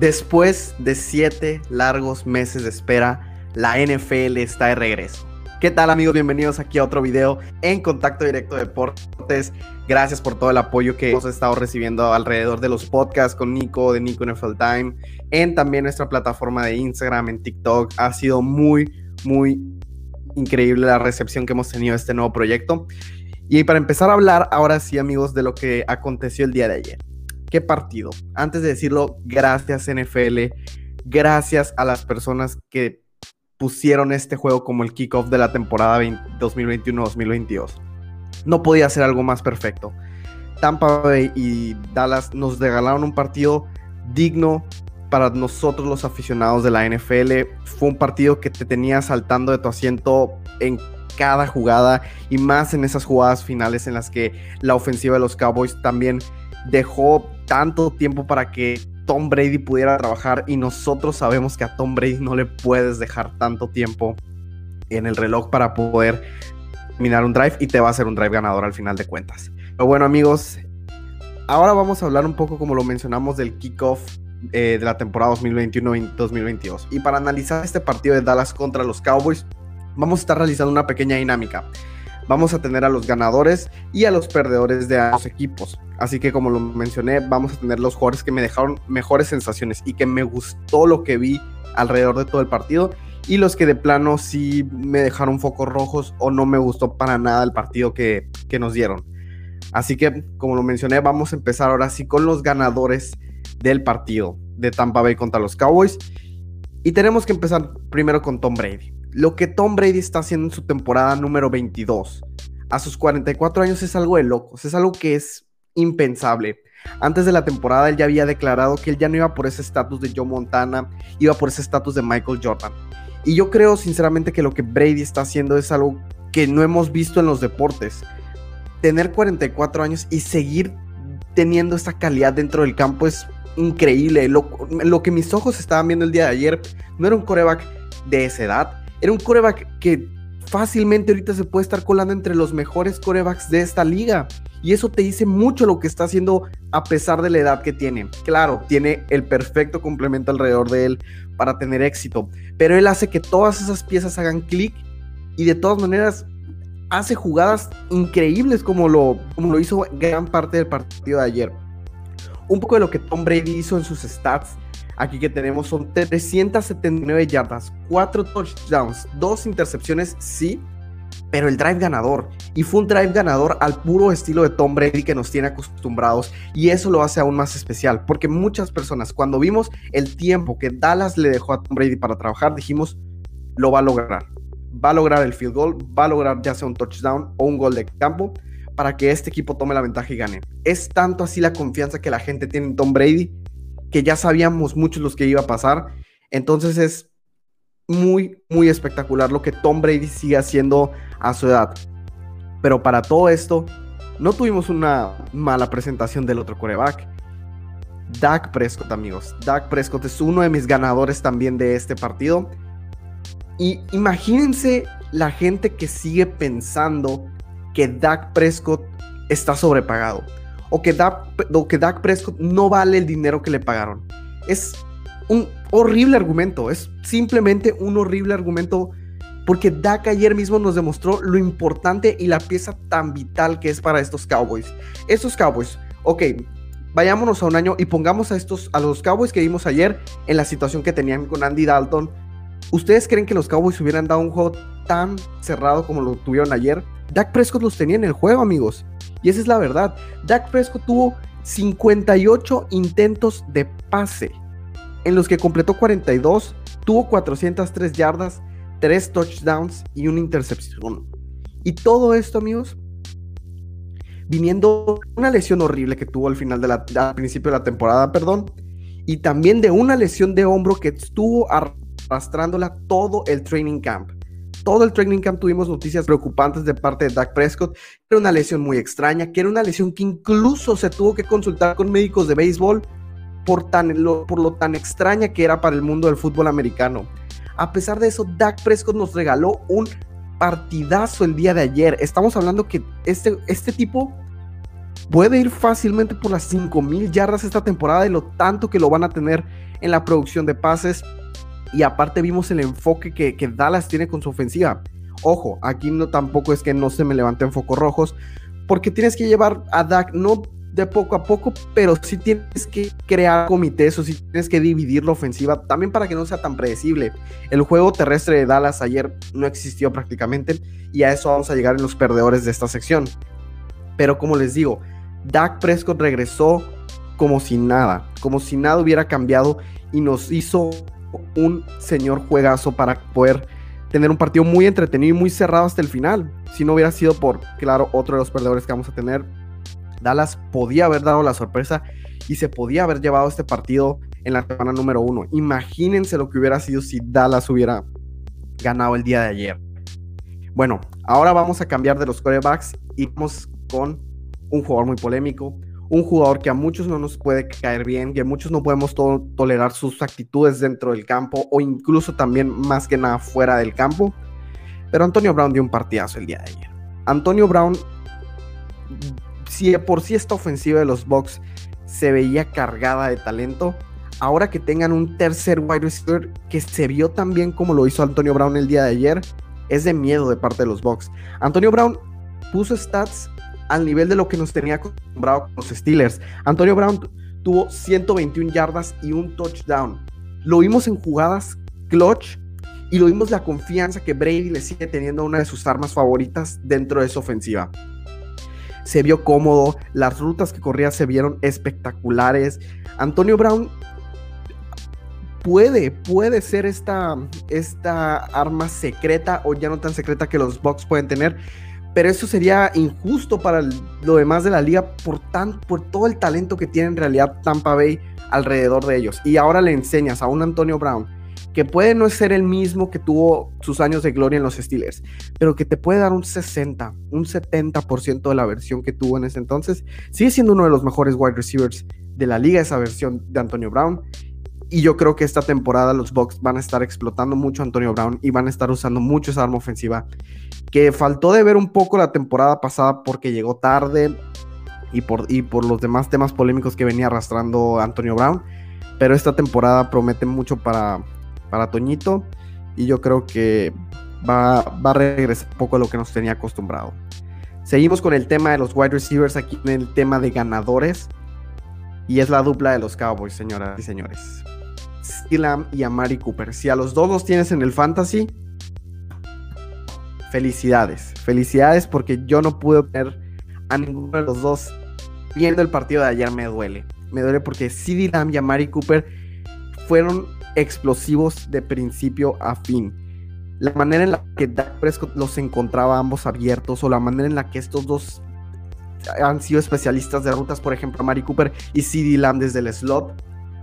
Después de siete largos meses de espera, la NFL está de regreso. ¿Qué tal amigos? Bienvenidos aquí a otro video en Contacto Directo Deportes. Gracias por todo el apoyo que hemos estado recibiendo alrededor de los podcasts con Nico, de Nico NFL Time, en también nuestra plataforma de Instagram, en TikTok. Ha sido muy, muy increíble la recepción que hemos tenido a este nuevo proyecto. Y para empezar a hablar, ahora sí amigos, de lo que aconteció el día de ayer qué partido. Antes de decirlo, gracias NFL, gracias a las personas que pusieron este juego como el kickoff de la temporada 2021-2022. No podía ser algo más perfecto. Tampa Bay y Dallas nos regalaron un partido digno para nosotros los aficionados de la NFL. Fue un partido que te tenía saltando de tu asiento en cada jugada y más en esas jugadas finales en las que la ofensiva de los Cowboys también dejó tanto tiempo para que Tom Brady pudiera trabajar y nosotros sabemos que a Tom Brady no le puedes dejar tanto tiempo en el reloj para poder terminar un drive y te va a hacer un drive ganador al final de cuentas. Pero bueno amigos, ahora vamos a hablar un poco como lo mencionamos del kickoff eh, de la temporada 2021-2022. Y para analizar este partido de Dallas contra los Cowboys, vamos a estar realizando una pequeña dinámica vamos a tener a los ganadores y a los perdedores de ambos equipos. Así que como lo mencioné, vamos a tener los jugadores que me dejaron mejores sensaciones y que me gustó lo que vi alrededor de todo el partido y los que de plano sí me dejaron focos rojos o no me gustó para nada el partido que, que nos dieron. Así que como lo mencioné, vamos a empezar ahora sí con los ganadores del partido de Tampa Bay contra los Cowboys. Y tenemos que empezar primero con Tom Brady. Lo que Tom Brady está haciendo en su temporada número 22 a sus 44 años es algo de locos, es algo que es impensable. Antes de la temporada él ya había declarado que él ya no iba por ese estatus de Joe Montana, iba por ese estatus de Michael Jordan. Y yo creo sinceramente que lo que Brady está haciendo es algo que no hemos visto en los deportes. Tener 44 años y seguir teniendo esta calidad dentro del campo es increíble. Lo, lo que mis ojos estaban viendo el día de ayer no era un coreback de esa edad, era un coreback que fácilmente ahorita se puede estar colando entre los mejores corebacks de esta liga. Y eso te dice mucho lo que está haciendo a pesar de la edad que tiene. Claro, tiene el perfecto complemento alrededor de él para tener éxito. Pero él hace que todas esas piezas hagan clic y de todas maneras hace jugadas increíbles como lo, como lo hizo gran parte del partido de ayer. Un poco de lo que Tom Brady hizo en sus stats aquí que tenemos son 379 yardas, 4 touchdowns, 2 intercepciones, sí, pero el drive ganador. Y fue un drive ganador al puro estilo de Tom Brady que nos tiene acostumbrados. Y eso lo hace aún más especial, porque muchas personas, cuando vimos el tiempo que Dallas le dejó a Tom Brady para trabajar, dijimos, lo va a lograr. Va a lograr el field goal, va a lograr ya sea un touchdown o un gol de campo para que este equipo tome la ventaja y gane. Es tanto así la confianza que la gente tiene en Tom Brady que ya sabíamos muchos los que iba a pasar. Entonces es muy, muy espectacular lo que Tom Brady sigue haciendo a su edad. Pero para todo esto, no tuvimos una mala presentación del otro coreback. Dak Prescott, amigos. Dak Prescott es uno de mis ganadores también de este partido. Y imagínense la gente que sigue pensando que Dak Prescott está sobrepagado o que, Dak, que Dak Prescott no vale el dinero que le pagaron. Es un horrible argumento, es simplemente un horrible argumento porque Dak ayer mismo nos demostró lo importante y la pieza tan vital que es para estos Cowboys. Estos Cowboys, ok, vayámonos a un año y pongamos a estos a los Cowboys que vimos ayer en la situación que tenían con Andy Dalton. ¿Ustedes creen que los Cowboys hubieran dado un juego tan cerrado como lo tuvieron ayer? Dak Prescott los tenía en el juego, amigos. Y esa es la verdad. Dak Prescott tuvo 58 intentos de pase, en los que completó 42, tuvo 403 yardas, 3 touchdowns y una intercepción. Y todo esto, amigos, viniendo una lesión horrible que tuvo al final de al principio de la temporada, perdón, y también de una lesión de hombro que estuvo arrastrándola todo el training camp todo el training camp tuvimos noticias preocupantes de parte de Dak Prescott. Era una lesión muy extraña, que era una lesión que incluso se tuvo que consultar con médicos de béisbol por, tan, lo, por lo tan extraña que era para el mundo del fútbol americano. A pesar de eso, Dak Prescott nos regaló un partidazo el día de ayer. Estamos hablando que este, este tipo puede ir fácilmente por las 5000 yardas esta temporada y lo tanto que lo van a tener en la producción de pases. Y aparte vimos el enfoque que, que Dallas tiene con su ofensiva. Ojo, aquí no tampoco es que no se me levanten focos rojos, porque tienes que llevar a Dak no de poco a poco, pero sí tienes que crear comités o sí tienes que dividir la ofensiva también para que no sea tan predecible. El juego terrestre de Dallas ayer no existió prácticamente y a eso vamos a llegar en los perdedores de esta sección. Pero como les digo, Dak Prescott regresó como si nada, como si nada hubiera cambiado y nos hizo un señor juegazo para poder tener un partido muy entretenido y muy cerrado hasta el final. Si no hubiera sido por, claro, otro de los perdedores que vamos a tener, Dallas podía haber dado la sorpresa y se podía haber llevado este partido en la semana número uno. Imagínense lo que hubiera sido si Dallas hubiera ganado el día de ayer. Bueno, ahora vamos a cambiar de los corebacks y vamos con un jugador muy polémico, un jugador que a muchos no nos puede caer bien, que a muchos no podemos tolerar sus actitudes dentro del campo o incluso también más que nada fuera del campo. Pero Antonio Brown dio un partidazo el día de ayer. Antonio Brown, si por sí esta ofensiva de los Bucks se veía cargada de talento, ahora que tengan un tercer wide receiver que se vio tan bien como lo hizo Antonio Brown el día de ayer, es de miedo de parte de los Bucks. Antonio Brown puso stats al nivel de lo que nos tenía acostumbrado con los Steelers. Antonio Brown tuvo 121 yardas y un touchdown. Lo vimos en jugadas clutch y lo vimos la confianza que Brady le sigue teniendo una de sus armas favoritas dentro de su ofensiva. Se vio cómodo, las rutas que corría se vieron espectaculares. Antonio Brown puede, puede ser esta, esta arma secreta o ya no tan secreta que los Bucks pueden tener pero eso sería injusto para lo demás de la liga por, tan, por todo el talento que tiene en realidad Tampa Bay alrededor de ellos. Y ahora le enseñas a un Antonio Brown que puede no ser el mismo que tuvo sus años de gloria en los Steelers, pero que te puede dar un 60, un 70% de la versión que tuvo en ese entonces. Sigue siendo uno de los mejores wide receivers de la liga esa versión de Antonio Brown. Y yo creo que esta temporada los Bucks van a estar explotando mucho a Antonio Brown y van a estar usando mucho esa arma ofensiva que faltó de ver un poco la temporada pasada porque llegó tarde y por, y por los demás temas polémicos que venía arrastrando Antonio Brown. Pero esta temporada promete mucho para, para Toñito y yo creo que va, va a regresar un poco a lo que nos tenía acostumbrado. Seguimos con el tema de los wide receivers aquí en el tema de ganadores. Y es la dupla de los Cowboys, señoras y señores. Stilam y Amari Cooper. Si a los dos los tienes en el fantasy, felicidades. Felicidades porque yo no pude ver a ninguno de los dos. Viendo el partido de ayer me duele. Me duele porque CD Lamb y Amari Cooper fueron explosivos de principio a fin. La manera en la que Dak Prescott los encontraba ambos abiertos o la manera en la que estos dos han sido especialistas de rutas, por ejemplo, Amari Cooper y CD Lamb desde el slot,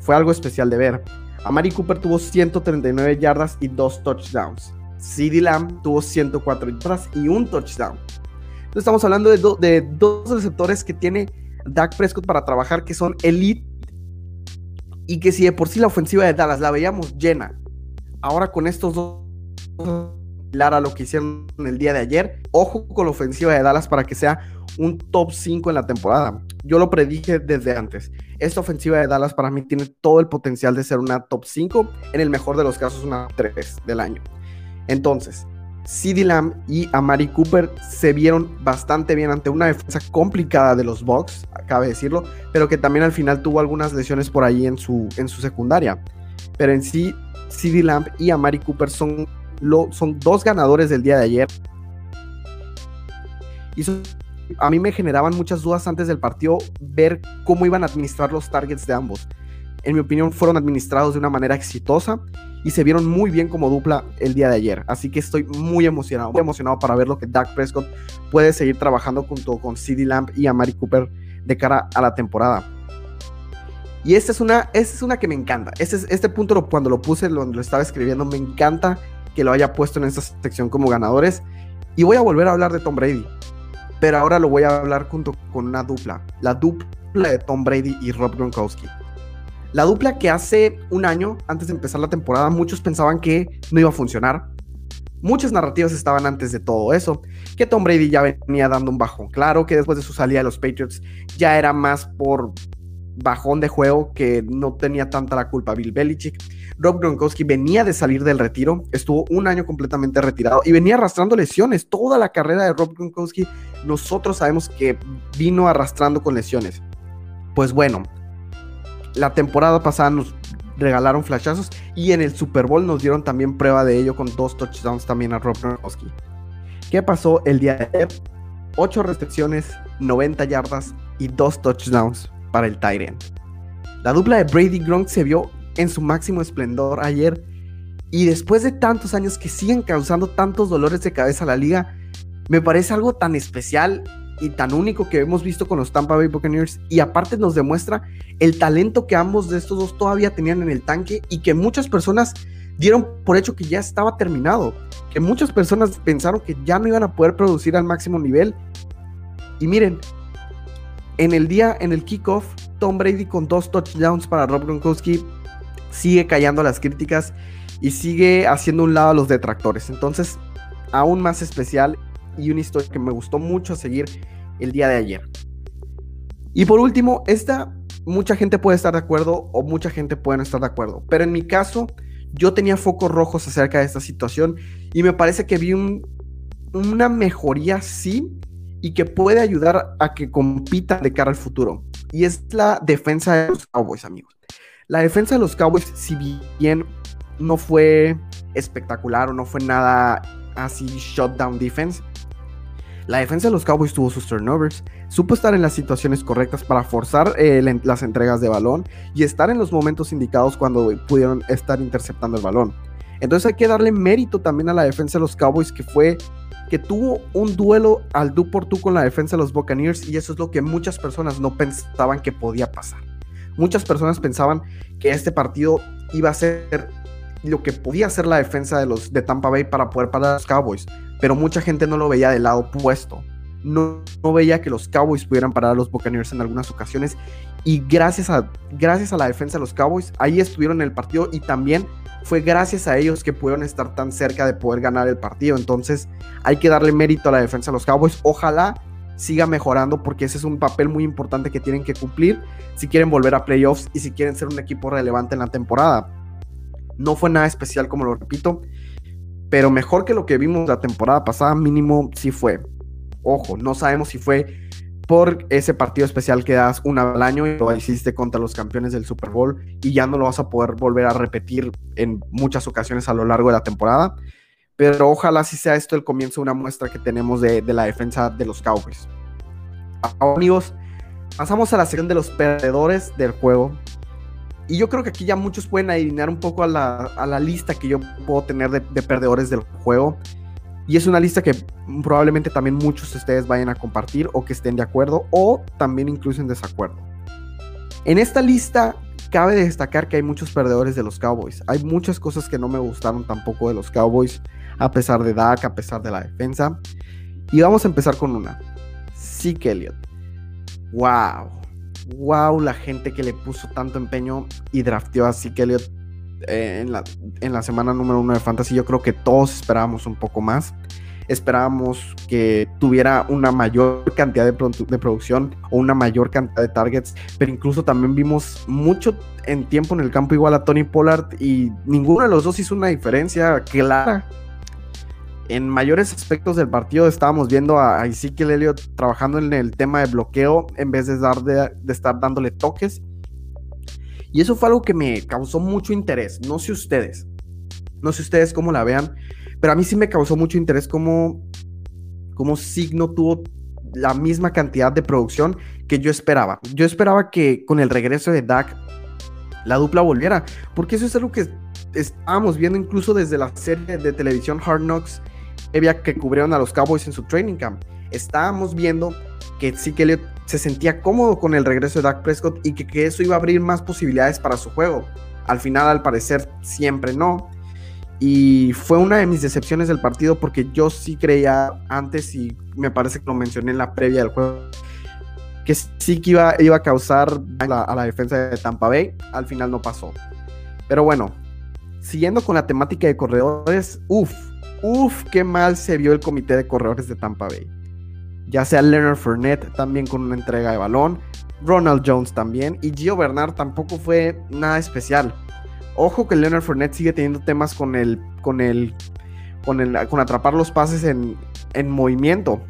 fue algo especial de ver. Amari Cooper tuvo 139 yardas y dos touchdowns. CD Lamb tuvo 104 yardas y un touchdown. Entonces estamos hablando de, de, dos receptores que tiene Dak Prescott para trabajar que son elite y que si de por sí la ofensiva de Dallas la veíamos llena, ahora con estos dos Lara lo que hicieron el día de ayer, ojo con la ofensiva de Dallas para que sea un top 5 en la temporada. Yo lo predije desde antes. Esta ofensiva de Dallas para mí tiene todo el potencial de ser una top 5, en el mejor de los casos una 3 del año. Entonces, CD Lamb y Amari Cooper se vieron bastante bien ante una defensa complicada de los Bucks, cabe decirlo, pero que también al final tuvo algunas lesiones por ahí en su, en su secundaria. Pero en sí, CD Lamb y Amari Cooper son, lo, son dos ganadores del día de ayer. Y a mí me generaban muchas dudas antes del partido ver cómo iban a administrar los targets de ambos. En mi opinión, fueron administrados de una manera exitosa y se vieron muy bien como dupla el día de ayer. Así que estoy muy emocionado, muy emocionado para ver lo que Dak Prescott puede seguir trabajando junto con CD Lamb y Amari Cooper de cara a la temporada. Y esta es una, esta es una que me encanta. Este, este punto cuando lo puse, lo, lo estaba escribiendo, me encanta que lo haya puesto en esta sección como ganadores. Y voy a volver a hablar de Tom Brady. Pero ahora lo voy a hablar junto con una dupla. La dupla de Tom Brady y Rob Gronkowski. La dupla que hace un año, antes de empezar la temporada, muchos pensaban que no iba a funcionar. Muchas narrativas estaban antes de todo eso, que Tom Brady ya venía dando un bajón claro, que después de su salida de los Patriots ya era más por bajón de juego que no tenía tanta la culpa Bill Belichick. Rob Gronkowski venía de salir del retiro, estuvo un año completamente retirado y venía arrastrando lesiones. Toda la carrera de Rob Gronkowski nosotros sabemos que vino arrastrando con lesiones. Pues bueno, la temporada pasada nos regalaron flashazos y en el Super Bowl nos dieron también prueba de ello con dos touchdowns también a Rob Gronkowski. ¿Qué pasó el día de ayer? 8 recepciones, 90 yardas y 2 touchdowns para el Tyrant. La dupla de Brady Gronk se vio en su máximo esplendor ayer y después de tantos años que siguen causando tantos dolores de cabeza a la liga, me parece algo tan especial y tan único que hemos visto con los Tampa Bay Buccaneers y aparte nos demuestra el talento que ambos de estos dos todavía tenían en el tanque y que muchas personas dieron por hecho que ya estaba terminado, que muchas personas pensaron que ya no iban a poder producir al máximo nivel. Y miren, en el día, en el kickoff, Tom Brady con dos touchdowns para Rob Gronkowski sigue callando las críticas y sigue haciendo un lado a los detractores. Entonces, aún más especial y una historia que me gustó mucho seguir el día de ayer. Y por último, esta mucha gente puede estar de acuerdo o mucha gente puede no estar de acuerdo, pero en mi caso yo tenía focos rojos acerca de esta situación y me parece que vi una mejoría sí y que puede ayudar a que compita de cara al futuro. Y es la defensa de los Cowboys, amigos. La defensa de los Cowboys, si bien no fue espectacular o no fue nada así shutdown defense, la defensa de los Cowboys tuvo sus turnovers, supo estar en las situaciones correctas para forzar eh, las entregas de balón y estar en los momentos indicados cuando pudieron estar interceptando el balón. Entonces hay que darle mérito también a la defensa de los Cowboys que fue que tuvo un duelo al du por tú con la defensa de los Buccaneers y eso es lo que muchas personas no pensaban que podía pasar. Muchas personas pensaban que este partido iba a ser lo que podía ser la defensa de los de Tampa Bay para poder parar a los Cowboys, pero mucha gente no lo veía del lado opuesto. No, veía que los Cowboys pudieran parar a los Buccaneers en algunas ocasiones y gracias a, gracias a la defensa de los Cowboys ahí estuvieron en el partido y también fue gracias a ellos que pudieron estar tan cerca de poder ganar el partido. Entonces hay que darle mérito a la defensa de los Cowboys. Ojalá siga mejorando porque ese es un papel muy importante que tienen que cumplir si quieren volver a playoffs y si quieren ser un equipo relevante en la temporada. No fue nada especial, como lo repito, pero mejor que lo que vimos la temporada pasada, mínimo sí fue. Ojo, no sabemos si fue por ese partido especial que das una al año y lo hiciste contra los campeones del Super Bowl y ya no lo vas a poder volver a repetir en muchas ocasiones a lo largo de la temporada. Pero ojalá si sea esto el comienzo de una muestra que tenemos de, de la defensa de los Cowboys. Ahora, amigos, pasamos a la sección de los perdedores del juego. Y yo creo que aquí ya muchos pueden adivinar un poco a la, lista que yo puedo tener de, perdedores del juego. Y es una lista que probablemente también muchos de ustedes vayan a compartir o que estén de acuerdo o también incluso en desacuerdo. En esta lista cabe destacar que hay muchos perdedores de los Cowboys. Hay muchas cosas que no me gustaron tampoco de los Cowboys, a pesar de Dak, a pesar de la defensa. Y vamos a empezar con una. Zeke Elliott. ¡Wow! wow la gente que le puso tanto empeño y drafteó a Zeke Elliott eh, en, la, en la semana número uno de Fantasy. Yo creo que todos esperábamos un poco más. Esperábamos que tuviera una mayor cantidad de, de, producción o una mayor cantidad de targets, pero incluso también vimos mucho en tiempo en el campo igual a Tony Pollard y ninguno de los dos hizo una diferencia clara en mayores aspectos del partido estábamos viendo a, Ezekiel Elliott trabajando en el tema de bloqueo en vez de, dar de, estar dándole toques. Y eso fue algo que me causó mucho interés. No sé ustedes. No sé ustedes cómo la vean. Pero a mí sí me causó mucho interés cómo, cómo Signo tuvo la misma cantidad de producción que yo esperaba. Yo esperaba que con el regreso de Dak la dupla volviera. Porque eso es algo que estábamos viendo incluso desde la serie de televisión Hard Knocks que cubrieron a los Cowboys en su training camp. Estábamos viendo que sí que se sentía cómodo con el regreso de Dak Prescott y que, eso iba a abrir más posibilidades para su juego. Al final, al parecer, siempre no. Y fue una de mis decepciones del partido porque yo sí creía antes, y me parece que lo mencioné en la previa del juego, que sí que iba, iba a causar a la, a la defensa de Tampa Bay. Al final no pasó. Pero bueno, siguiendo con la temática de corredores, uff, Uf, qué mal se vio el comité de corredores de Tampa Bay. Ya sea Leonard Fournette también con una entrega de balón, Ronald Jones también, y Gio Bernard tampoco fue nada especial. Ojo que Leonard Fournette sigue teniendo temas con el, con el, con el, con atrapar los pases en, en movimiento.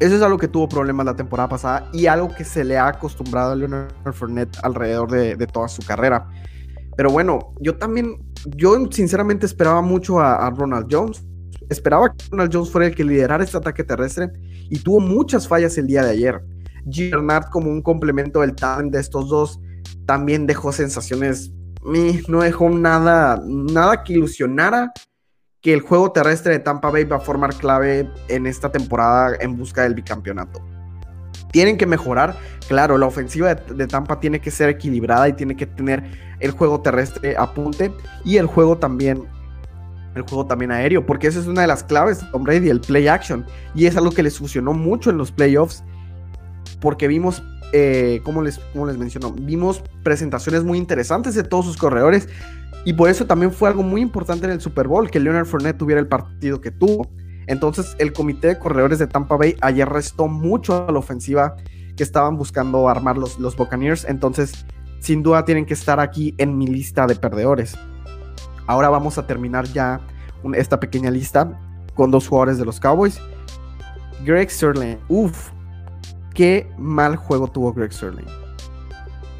Eso es algo que tuvo problemas la temporada pasada y algo que se le ha acostumbrado a Leonard Fournette alrededor de, de toda su carrera. Pero bueno, yo también, yo sinceramente esperaba mucho a, Ronald Jones. Esperaba que Ronald Jones fuera el que liderara este ataque terrestre y tuvo muchas fallas el día de ayer. Bernard como un complemento del talent de estos dos también dejó sensaciones, no dejó nada, nada que ilusionara que el juego terrestre de Tampa Bay va a formar clave en esta temporada en busca del bicampeonato. Tienen que mejorar, claro, la ofensiva de, Tampa tiene que ser equilibrada y tiene que tener el juego terrestre a punte y el juego también el juego también aéreo, porque esa es una de las claves Tom Brady, el play action, y es algo que les funcionó mucho en los playoffs, porque vimos, eh, como, les, como les menciono, vimos presentaciones muy interesantes de todos sus corredores, y por eso también fue algo muy importante en el Super Bowl que Leonard Fournette tuviera el partido que tuvo. Entonces, el comité de corredores de Tampa Bay ayer restó mucho a la ofensiva que estaban buscando armar los, los Buccaneers. Entonces, sin duda tienen que estar aquí en mi lista de perdedores. Ahora vamos a terminar ya esta pequeña lista con dos jugadores de los Cowboys. Greg Sterling. Uf, qué mal juego tuvo Greg Sterling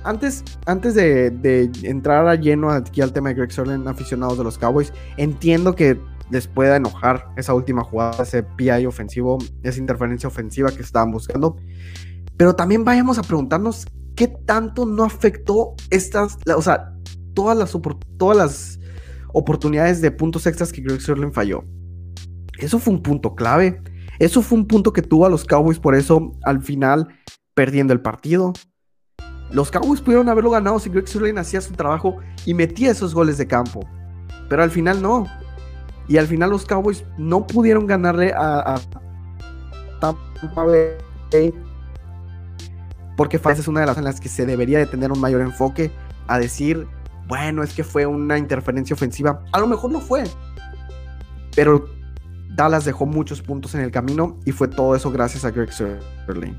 antes, antes de, entrar a lleno aquí al tema de Greg Sörlin, aficionados de los Cowboys, entiendo que les pueda enojar esa última jugada, ese PI ofensivo, esa interferencia ofensiva que estaban buscando. Pero también vayamos a preguntarnos qué tanto no afectó estas, o sea, todas las, todas las oportunidades de puntos extras que Greg Sörlin falló. Eso fue un punto clave. Eso fue un punto que tuvo a los Cowboys, por eso al final perdiendo el partido. Los Cowboys pudieron haberlo ganado si Greg Sirlein hacía su trabajo y metía esos goles de campo. Pero al final no. Y al final los Cowboys no pudieron ganarle a, Tampa Bay. Porque esa es una de las en las que se debería de tener un mayor enfoque a decir, bueno, es que fue una interferencia ofensiva. A lo mejor no fue. Pero Dallas dejó muchos puntos en el camino y fue todo eso gracias a Greg Sirlein.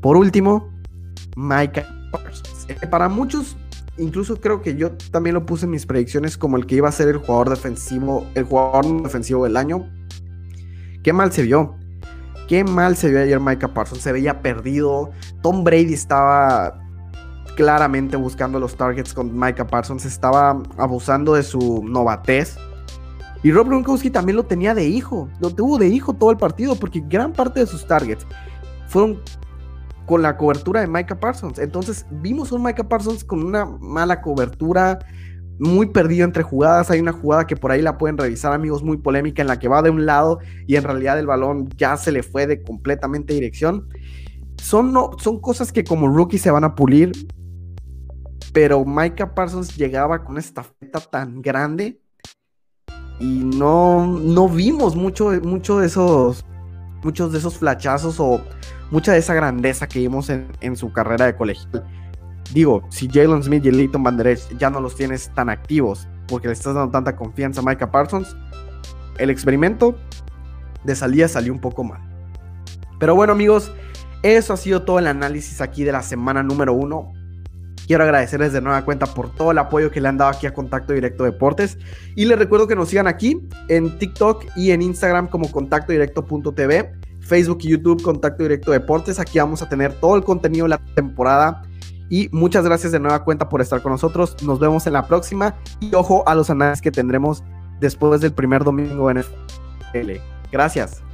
Por último, Micah Parsons. Eh, para muchos, incluso creo que yo también lo puse en mis predicciones como el que iba a ser el jugador defensivo, el jugador defensivo del año. Qué mal se vio. Qué mal se vio ayer Micah Parsons. Se veía perdido. Tom Brady estaba claramente buscando los targets con Micah Parsons. Estaba abusando de su novatez. Y Rob Gronkowski también lo tenía de hijo. Lo tuvo de hijo todo el partido porque gran parte de sus targets fueron con la cobertura de Micah Parsons. Entonces vimos un Micah Parsons con una mala cobertura, muy perdido entre jugadas. Hay una jugada que por ahí la pueden revisar, amigos, muy polémica, en la que va de un lado y en realidad el balón ya se le fue de completamente dirección. Son, no, son cosas que como rookie se van a pulir, pero Micah Parsons llegaba con esta feta tan grande y no, no vimos mucho, mucho de esos, muchos de esos flachazos o mucha de esa grandeza que vimos en, su carrera de colegial. Digo, si Jalen Smith y Leighton Van Der ya no los tienes tan activos porque le estás dando tanta confianza a Micah Parsons, el experimento de salida salió un poco mal. Pero bueno amigos, eso ha sido todo el análisis aquí de la semana número uno. Quiero agradecerles de nueva cuenta por todo el apoyo que le han dado aquí a Contacto Directo Deportes. Y les recuerdo que nos sigan aquí en TikTok y en Instagram como contacto directo.tv. Facebook y YouTube, Contacto Directo Deportes. Aquí vamos a tener todo el contenido de la temporada. Y muchas gracias de nueva cuenta por estar con nosotros. Nos vemos en la próxima. Y ojo a los análisis que tendremos después del primer domingo en NFL. Gracias.